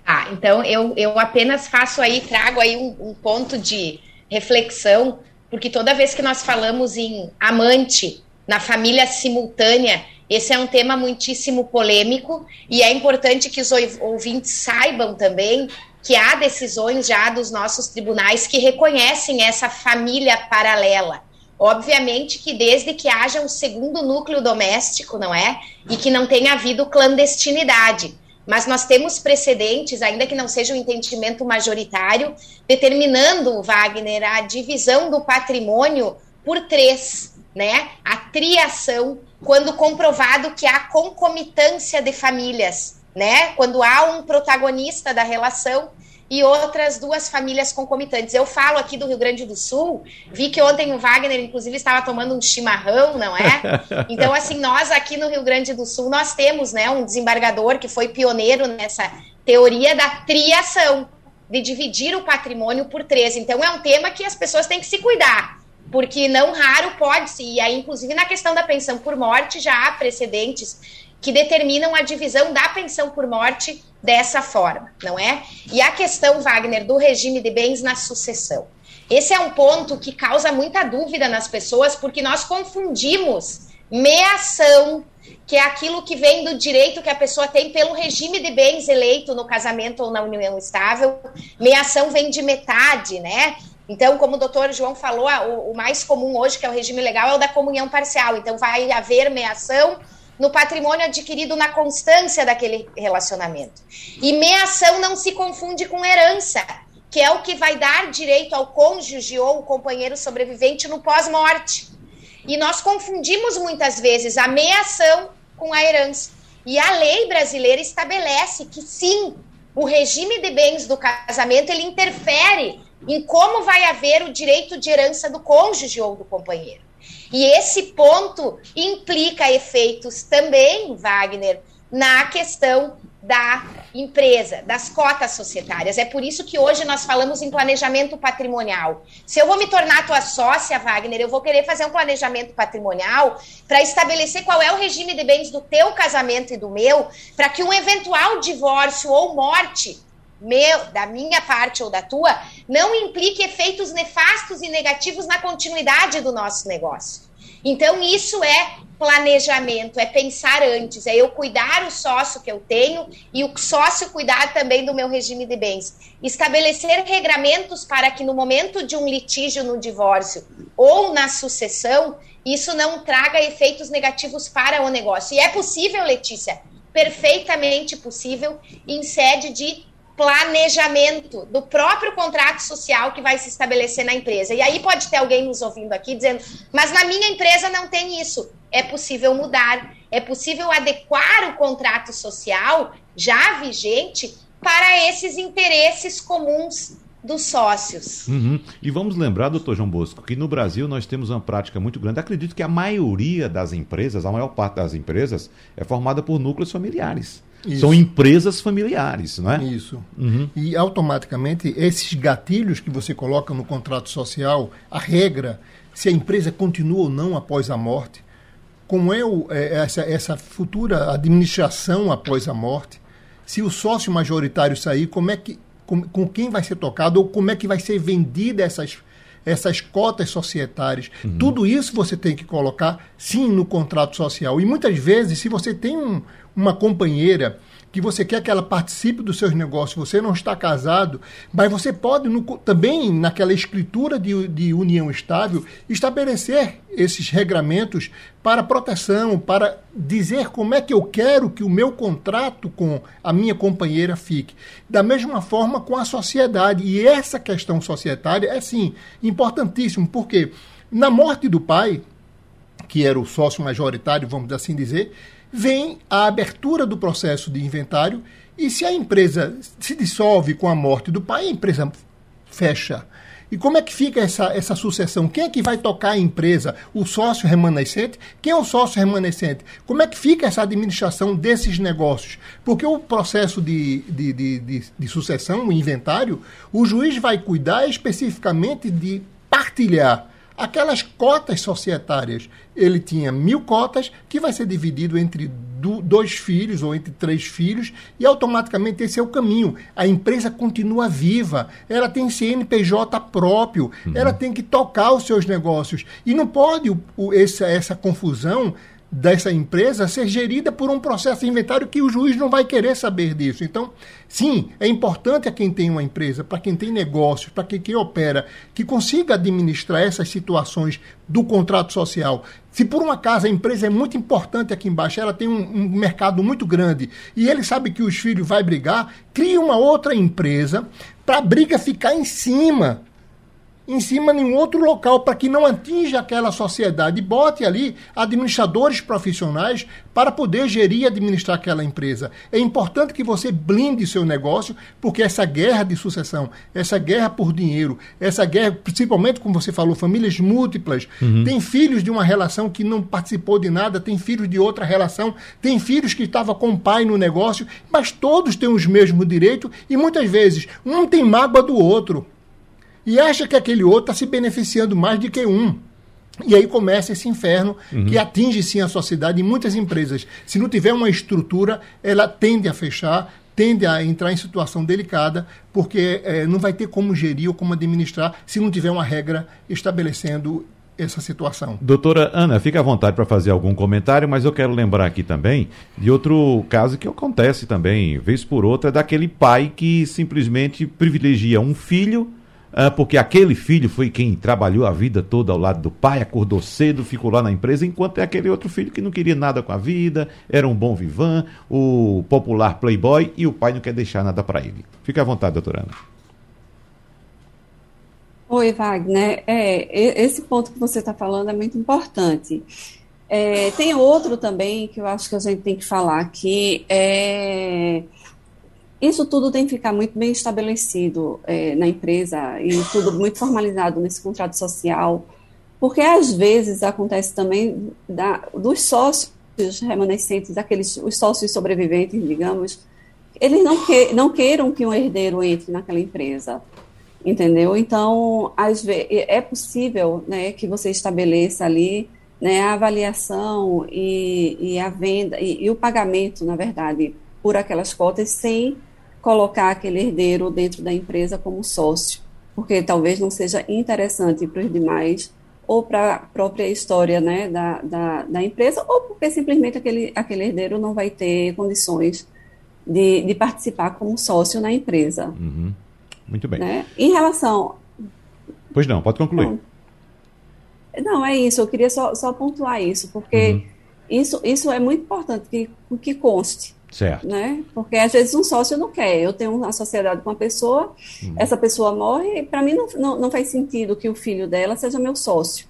Speaker 4: Ah, então eu, eu apenas faço aí, trago aí um, um ponto de reflexão, porque toda vez que nós falamos em amante na família simultânea, esse é um tema muitíssimo polêmico e é importante que os ouvintes saibam também que há decisões já dos nossos tribunais que reconhecem essa família paralela. Obviamente que desde que haja um segundo núcleo doméstico, não é? E que não tenha havido clandestinidade. Mas nós temos precedentes, ainda que não seja um entendimento majoritário, determinando, Wagner, a divisão do patrimônio por três, né? A triação quando comprovado que há concomitância de famílias, né? Quando há um protagonista da relação e outras duas famílias concomitantes. Eu falo aqui do Rio Grande do Sul, vi que ontem o Wagner, inclusive, estava tomando um chimarrão, não é? Então, assim, nós aqui no Rio Grande do Sul, nós temos, né, um desembargador que foi pioneiro nessa teoria da triação, de dividir o patrimônio por três. Então, é um tema que as pessoas têm que se cuidar porque não raro pode-se, e aí, inclusive, na questão da pensão por morte, já há precedentes que determinam a divisão da pensão por morte dessa forma, não é? E a questão, Wagner, do regime de bens na sucessão. Esse é um ponto que causa muita dúvida nas pessoas, porque nós confundimos meação, que é aquilo que vem do direito que a pessoa tem pelo regime de bens eleito no casamento ou na união estável. Meação vem de metade, né? Então, como o doutor João falou, o, o mais comum hoje, que é o regime legal, é o da comunhão parcial. Então, vai haver meação no patrimônio adquirido na constância daquele relacionamento. E meação não se confunde com herança, que é o que vai dar direito ao cônjuge ou o companheiro sobrevivente no pós-morte. E nós confundimos muitas vezes a meação com a herança. E a lei brasileira estabelece que sim, o regime de bens do casamento ele interfere em como vai haver o direito de herança do cônjuge ou do companheiro. E esse ponto implica efeitos também, Wagner, na questão da empresa, das cotas societárias. É por isso que hoje nós falamos em planejamento patrimonial. Se eu vou me tornar tua sócia, Wagner, eu vou querer fazer um planejamento patrimonial para estabelecer qual é o regime de bens do teu casamento e do meu, para que um eventual divórcio ou morte meu, da minha parte ou da tua, não implique efeitos nefastos e negativos na continuidade do nosso negócio. Então, isso é planejamento, é pensar antes, é eu cuidar o sócio que eu tenho e o sócio cuidar também do meu regime de bens. Estabelecer regramentos para que no momento de um litígio no divórcio ou na sucessão, isso não traga efeitos negativos para o negócio. E é possível, Letícia, perfeitamente possível, em sede de planejamento do próprio contrato social que vai se estabelecer na empresa. E aí pode ter alguém nos ouvindo aqui dizendo, mas na minha empresa não tem isso. É possível mudar, é possível adequar o contrato social já vigente para esses interesses comuns dos sócios.
Speaker 2: Uhum. E vamos lembrar, doutor João Bosco, que no Brasil nós temos uma prática muito grande. Acredito que a maioria das empresas, a maior parte das empresas, é formada por núcleos familiares. Isso. São empresas familiares, não é?
Speaker 5: Isso. Uhum. E automaticamente esses gatilhos que você coloca no contrato social, a regra, se a empresa continua ou não após a morte, como é, o, é essa, essa futura administração após a morte, se o sócio majoritário sair, como é que com, com quem vai ser tocado ou como é que vai ser vendida essas essas cotas societárias. Uhum. Tudo isso você tem que colocar, sim, no contrato social. E muitas vezes, se você tem um, uma companheira que você quer que ela participe dos seus negócios, você não está casado, mas você pode no, também, naquela escritura de, de união estável, estabelecer esses regramentos para proteção, para dizer como é que eu quero que o meu contrato com a minha companheira fique. Da mesma forma com a sociedade. E essa questão societária é, sim, importantíssimo, porque na morte do pai, que era o sócio majoritário, vamos assim dizer, vem a abertura do processo de inventário e se a empresa se dissolve com a morte do pai, a empresa fecha. E como é que fica essa, essa sucessão? Quem é que vai tocar a empresa? O sócio remanescente? Quem é o sócio remanescente? Como é que fica essa administração desses negócios? Porque o processo de, de, de, de, de sucessão, o inventário, o juiz vai cuidar especificamente de partilhar aquelas cotas societárias. Ele tinha mil cotas, que vai ser dividido entre dois filhos ou entre três filhos, e automaticamente esse é o caminho. A empresa continua viva, ela tem CNPJ próprio, uhum. ela tem que tocar os seus negócios. E não pode o, o, essa, essa confusão dessa empresa ser gerida por um processo de inventário que o juiz não vai querer saber disso. Então, sim, é importante a quem tem uma empresa, para quem tem negócios, para quem, quem opera, que consiga administrar essas situações do contrato social. Se por um acaso a empresa é muito importante aqui embaixo, ela tem um, um mercado muito grande e ele sabe que os filhos vai brigar, crie uma outra empresa para a briga ficar em cima em cima de um outro local para que não atinja aquela sociedade. Bote ali administradores profissionais para poder gerir e administrar aquela empresa. É importante que você blinde seu negócio, porque essa guerra de sucessão, essa guerra por dinheiro, essa guerra, principalmente como você falou, famílias múltiplas, uhum. tem filhos de uma relação que não participou de nada, tem filhos de outra relação, tem filhos que estavam com o pai no negócio, mas todos têm os mesmos direitos e muitas vezes um tem mágoa do outro e acha que aquele outro está se beneficiando mais do que um. E aí começa esse inferno uhum. que atinge sim a sociedade e muitas empresas. Se não tiver uma estrutura, ela tende a fechar, tende a entrar em situação delicada, porque é, não vai ter como gerir ou como administrar se não tiver uma regra estabelecendo essa situação.
Speaker 2: Doutora Ana, fique à vontade para fazer algum comentário, mas eu quero lembrar aqui também de outro caso que acontece também, vez por outra, daquele pai que simplesmente privilegia um filho porque aquele filho foi quem trabalhou a vida toda ao lado do pai, acordou cedo, ficou lá na empresa, enquanto é aquele outro filho que não queria nada com a vida, era um bom vivan, o popular playboy, e o pai não quer deixar nada para ele. Fique à vontade, doutora Ana.
Speaker 3: Oi, Wagner. É, esse ponto que você está falando é muito importante. É, tem outro também que eu acho que a gente tem que falar aqui, é isso tudo tem que ficar muito bem estabelecido é, na empresa e tudo muito formalizado nesse contrato social, porque às vezes acontece também da, dos sócios remanescentes, aqueles os sócios sobreviventes, digamos, eles não, que, não queiram que um herdeiro entre naquela empresa, entendeu? Então, às vezes, é possível né, que você estabeleça ali né, a avaliação e, e a venda e, e o pagamento, na verdade, por aquelas cotas sem colocar aquele herdeiro dentro da empresa como sócio, porque talvez não seja interessante para os demais ou para a própria história né, da, da, da, empresa, ou porque simplesmente aquele, aquele herdeiro não vai ter condições de, de participar como sócio na empresa.
Speaker 2: Uhum. Muito bem.
Speaker 3: Né? Em relação.
Speaker 2: Pois não, pode concluir. Não,
Speaker 3: não é isso, eu queria só, só pontuar isso, porque uhum. isso, isso é muito importante que, que conste.
Speaker 2: Certo.
Speaker 3: Né? Porque às vezes um sócio não quer. Eu tenho uma sociedade com uma pessoa, hum. essa pessoa morre, e para mim não, não, não, faz sentido que o filho dela seja meu sócio.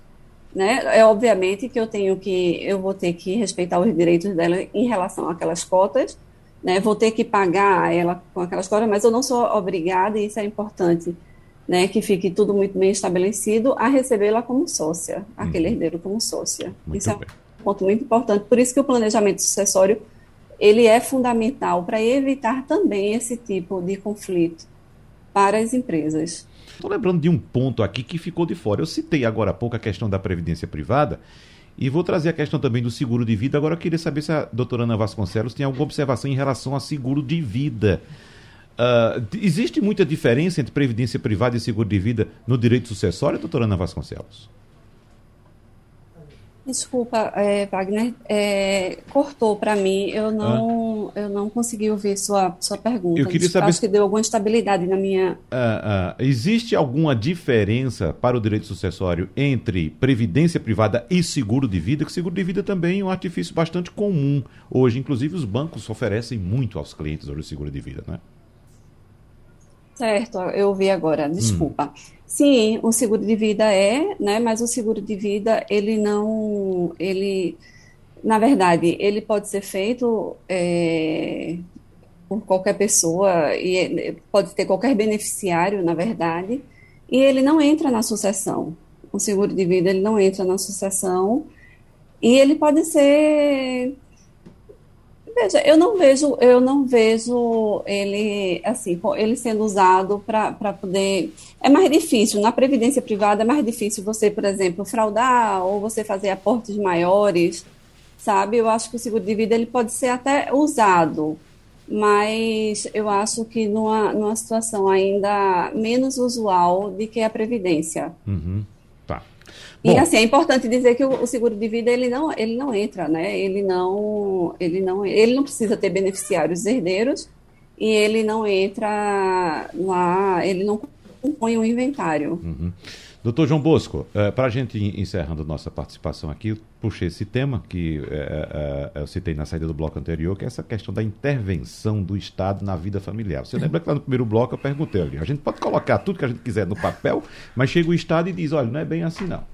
Speaker 3: Né? É obviamente que eu tenho que, eu vou ter que respeitar os direitos dela em relação àquelas cotas, né? Vou ter que pagar ela com aquelas cotas, mas eu não sou obrigada, e isso é importante, né? Que fique tudo muito bem estabelecido, a recebê-la como sócia, aquele hum. herdeiro como sócia.
Speaker 2: Muito
Speaker 3: isso
Speaker 2: bem.
Speaker 3: é um ponto muito importante. Por isso que o planejamento sucessório ele é fundamental para evitar também esse tipo de conflito para as empresas.
Speaker 2: Estou lembrando de um ponto aqui que ficou de fora. Eu citei agora há pouco a questão da previdência privada e vou trazer a questão também do seguro de vida. Agora eu queria saber se a doutora Ana Vasconcelos tem alguma observação em relação a seguro de vida. Uh, existe muita diferença entre previdência privada e seguro de vida no direito sucessório, doutora Ana Vasconcelos?
Speaker 3: Desculpa, é, Wagner, é, cortou para mim. Eu não, ah. eu não consegui ouvir sua, sua pergunta.
Speaker 2: Eu queria saber.
Speaker 3: Acho que deu alguma instabilidade na minha.
Speaker 2: Ah, ah, existe alguma diferença para o direito sucessório entre previdência privada e seguro de vida? Que seguro de vida também é um artifício bastante comum hoje. Inclusive, os bancos oferecem muito aos clientes hoje o seguro de vida, não é?
Speaker 3: Certo, eu ouvi agora. Desculpa. Hum. Sim, o seguro de vida é, né? Mas o seguro de vida, ele não, ele, na verdade, ele pode ser feito é, por qualquer pessoa e pode ter qualquer beneficiário, na verdade, e ele não entra na sucessão. O seguro de vida ele não entra na sucessão e ele pode ser Veja, eu não vejo, eu não vejo ele assim, ele sendo usado para poder. É mais difícil. Na previdência privada é mais difícil você, por exemplo, fraudar ou você fazer aportes maiores, sabe? Eu acho que o seguro de vida ele pode ser até usado, mas eu acho que numa, numa situação ainda menos usual de que a previdência.
Speaker 2: Uhum.
Speaker 3: E assim, é importante dizer que o, o, seguro de vida ele não, ele não entra, né? Ele não, ele não, ele não precisa ter beneficiários herdeiros e ele não entra lá, ele não compõe um inventário.
Speaker 2: Uhum. Doutor João Bosco, é, para a gente ir encerrando nossa participação aqui, puxei esse tema que é, é, eu citei na saída do bloco anterior, que é essa questão da intervenção do Estado na vida familiar. Você lembra que lá no primeiro bloco eu perguntei ali, a gente pode colocar tudo que a gente quiser no papel, mas chega o Estado e diz, olha, não é bem assim não.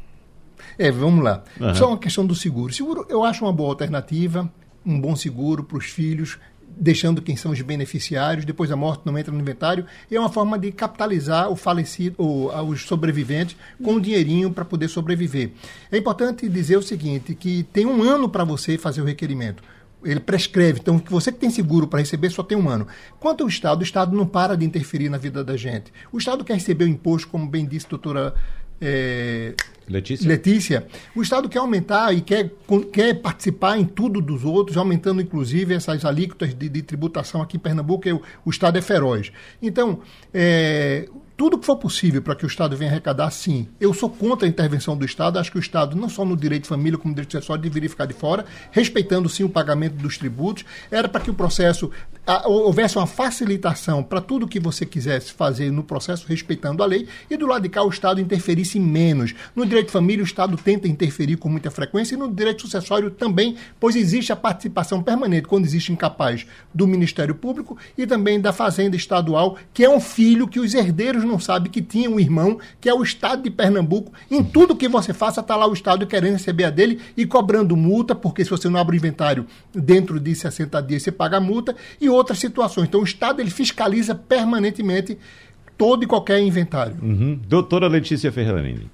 Speaker 5: É, vamos lá. Uhum. Só uma questão do seguro. Seguro, eu acho uma boa alternativa, um bom seguro para os filhos, deixando quem são os beneficiários, depois da morte não entra no inventário, e é uma forma de capitalizar o falecido, ou, os sobreviventes com um dinheirinho para poder sobreviver. É importante dizer o seguinte, que tem um ano para você fazer o requerimento ele prescreve. Então, você que tem seguro para receber só tem um ano. Quanto ao Estado, o Estado não para de interferir na vida da gente. O Estado quer receber o imposto, como bem disse a doutora é,
Speaker 2: Letícia?
Speaker 5: Letícia, o Estado quer aumentar e quer, quer participar em tudo dos outros, aumentando inclusive essas alíquotas de, de tributação aqui em Pernambuco, o, o Estado é feroz. Então, é, tudo que for possível para que o Estado venha arrecadar, sim. Eu sou contra a intervenção do Estado, acho que o Estado, não só no direito de família, como no direito acessório, deveria ficar de fora, respeitando sim o pagamento dos tributos. Era para que o processo houvesse uma facilitação para tudo que você quisesse fazer no processo, respeitando a lei, e do lado de cá o Estado interferisse menos. No direito de família, o Estado tenta interferir com muita frequência, e no direito sucessório também, pois existe a participação permanente, quando existe incapaz, do Ministério Público e também da Fazenda Estadual, que é um filho que os herdeiros não sabe que tinha um irmão, que é o Estado de Pernambuco. Em tudo que você faça, está lá o Estado querendo receber a dele e cobrando multa, porque se você não abre o inventário dentro de 60 dias, você paga a multa, e outras situações. Então, o Estado ele fiscaliza permanentemente todo e qualquer inventário.
Speaker 2: Uhum. Doutora Letícia Ferrarini.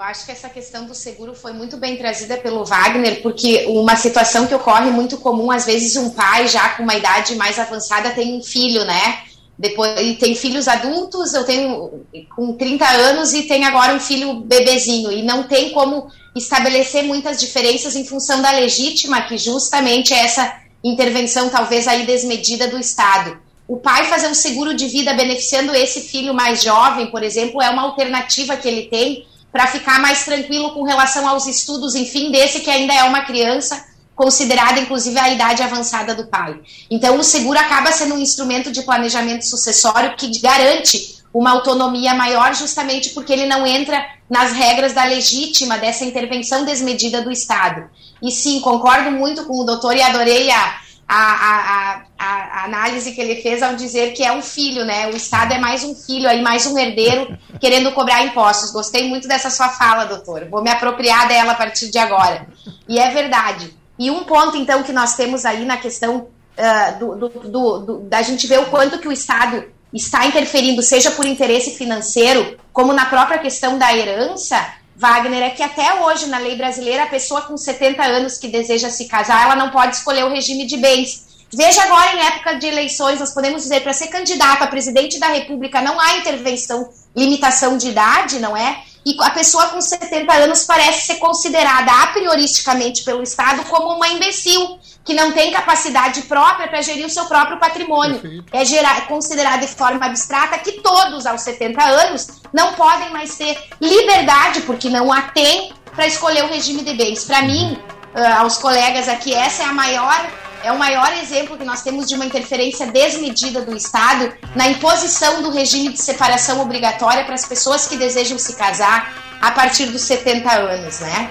Speaker 4: Eu acho que essa questão do seguro foi muito bem trazida pelo Wagner, porque uma situação que ocorre muito comum, às vezes um pai já com uma idade mais avançada tem um filho, né? Depois e tem filhos adultos, eu tenho com 30 anos e tem agora um filho bebezinho e não tem como estabelecer muitas diferenças em função da legítima, que justamente é essa intervenção talvez aí desmedida do Estado. O pai fazer um seguro de vida beneficiando esse filho mais jovem, por exemplo, é uma alternativa que ele tem para ficar mais tranquilo com relação aos estudos, enfim, desse que ainda é uma criança, considerada inclusive a idade avançada do pai. Então, o seguro acaba sendo um instrumento de planejamento sucessório que garante uma autonomia maior, justamente porque ele não entra nas regras da legítima, dessa intervenção desmedida do Estado. E sim, concordo muito com o doutor e adorei a, a, a, a, análise que ele fez ao dizer que é um filho, né? O Estado é mais um filho aí, mais um herdeiro querendo cobrar impostos. Gostei muito dessa sua fala, doutor. Vou me apropriar dela a partir de agora. E é verdade. E um ponto, então, que nós temos aí na questão uh, do, do, do, do, da gente ver o quanto que o Estado está interferindo, seja por interesse financeiro, como na própria questão da herança, Wagner, é que até hoje, na lei brasileira, a pessoa com 70 anos que deseja se casar, ela não pode escolher o regime de bens. Veja agora, em época de eleições, nós podemos dizer, para ser candidato a presidente da República, não há intervenção, limitação de idade, não é? E a pessoa com 70 anos parece ser considerada a prioristicamente pelo Estado como uma imbecil, que não tem capacidade própria para gerir o seu próprio patrimônio. Perfeito. É, gerar, é considerado de forma abstrata que todos aos 70 anos não podem mais ter liberdade, porque não a têm, para escolher o regime de bens. Para mim, uh, aos colegas aqui, essa é a maior é o maior exemplo que nós temos de uma interferência desmedida do Estado na imposição do regime de separação obrigatória para as pessoas que desejam se casar a partir dos 70 anos, né?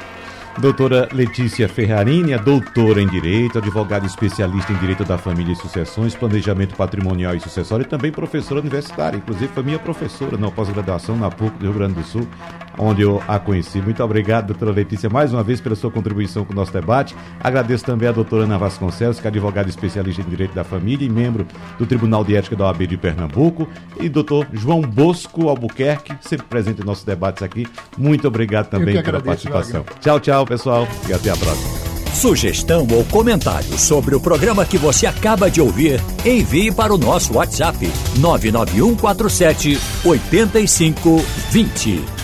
Speaker 2: Doutora Letícia Ferrarini é doutora em Direito, advogada especialista em Direito da Família e Sucessões, Planejamento Patrimonial e Sucessório e também professora universitária. Inclusive foi minha professora na pós-graduação na PUC do Rio Grande do Sul, onde eu a conheci. Muito obrigado, doutora Letícia, mais uma vez pela sua contribuição com o nosso debate. Agradeço também à doutora Ana Vasconcelos, que é advogada especialista em Direito da Família e membro do Tribunal de Ética da OAB de Pernambuco. E doutor João Bosco Albuquerque, sempre presente em nossos debates aqui. Muito obrigado também pela participação. Wagner. Tchau, tchau pessoal, e até a próxima.
Speaker 1: Sugestão ou comentário sobre o programa que você acaba de ouvir, envie para o nosso WhatsApp 99147 8520.